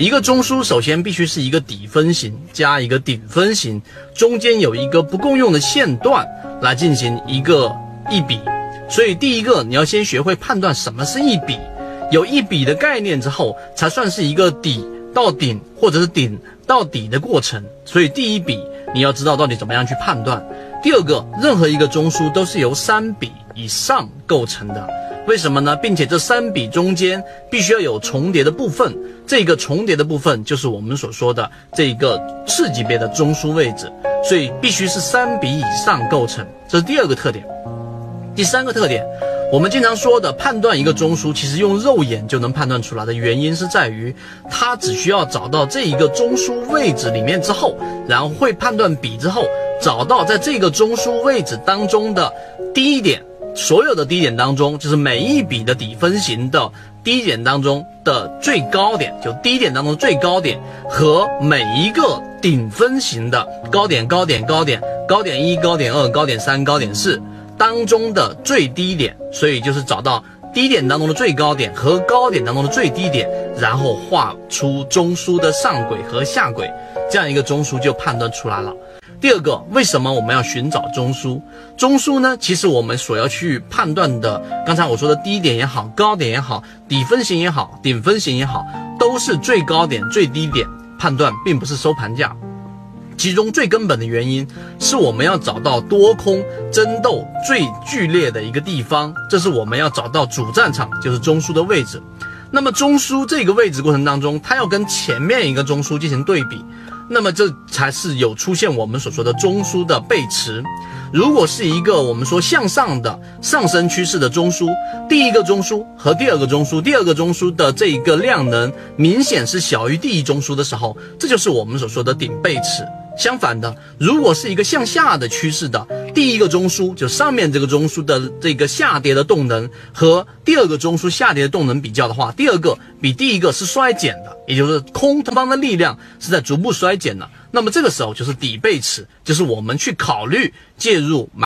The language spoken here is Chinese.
一个中枢首先必须是一个底分型加一个顶分型，中间有一个不共用的线段来进行一个一笔。所以第一个你要先学会判断什么是一笔，有一笔的概念之后，才算是一个底到顶或者是顶到底的过程。所以第一笔你要知道到底怎么样去判断。第二个，任何一个中枢都是由三笔以上构成的。为什么呢？并且这三笔中间必须要有重叠的部分，这个重叠的部分就是我们所说的这个次级别的中枢位置，所以必须是三笔以上构成，这是第二个特点。第三个特点，我们经常说的判断一个中枢，其实用肉眼就能判断出来的原因是在于，它只需要找到这一个中枢位置里面之后，然后会判断笔之后，找到在这个中枢位置当中的低点。所有的低点当中，就是每一笔的底分型的低点当中的最高点，就低点当中最高点和每一个顶分型的高点、高点、高点、高点一、高点二、高点三、高点四当中的最低点，所以就是找到低点当中的最高点和高点当中的最低点，然后画出中枢的上轨和下轨，这样一个中枢就判断出来了。第二个，为什么我们要寻找中枢？中枢呢？其实我们所要去判断的，刚才我说的低点也好，高点也好，底分型也好，顶分型也好，都是最高点、最低点判断，并不是收盘价。其中最根本的原因是我们要找到多空争斗最剧烈的一个地方，这是我们要找到主战场，就是中枢的位置。那么中枢这个位置过程当中，它要跟前面一个中枢进行对比。那么这才是有出现我们所说的中枢的背驰。如果是一个我们说向上的上升趋势的中枢，第一个中枢和第二个中枢，第二个中枢的这一个量能明显是小于第一中枢的时候，这就是我们所说的顶背驰。相反的，如果是一个向下的趋势的第一个中枢，就上面这个中枢的这个下跌的动能和第二个中枢下跌的动能比较的话，第二个比第一个是衰减的，也就是空方的力量是在逐步衰减的。那么这个时候就是底背驰，就是我们去考虑介入买。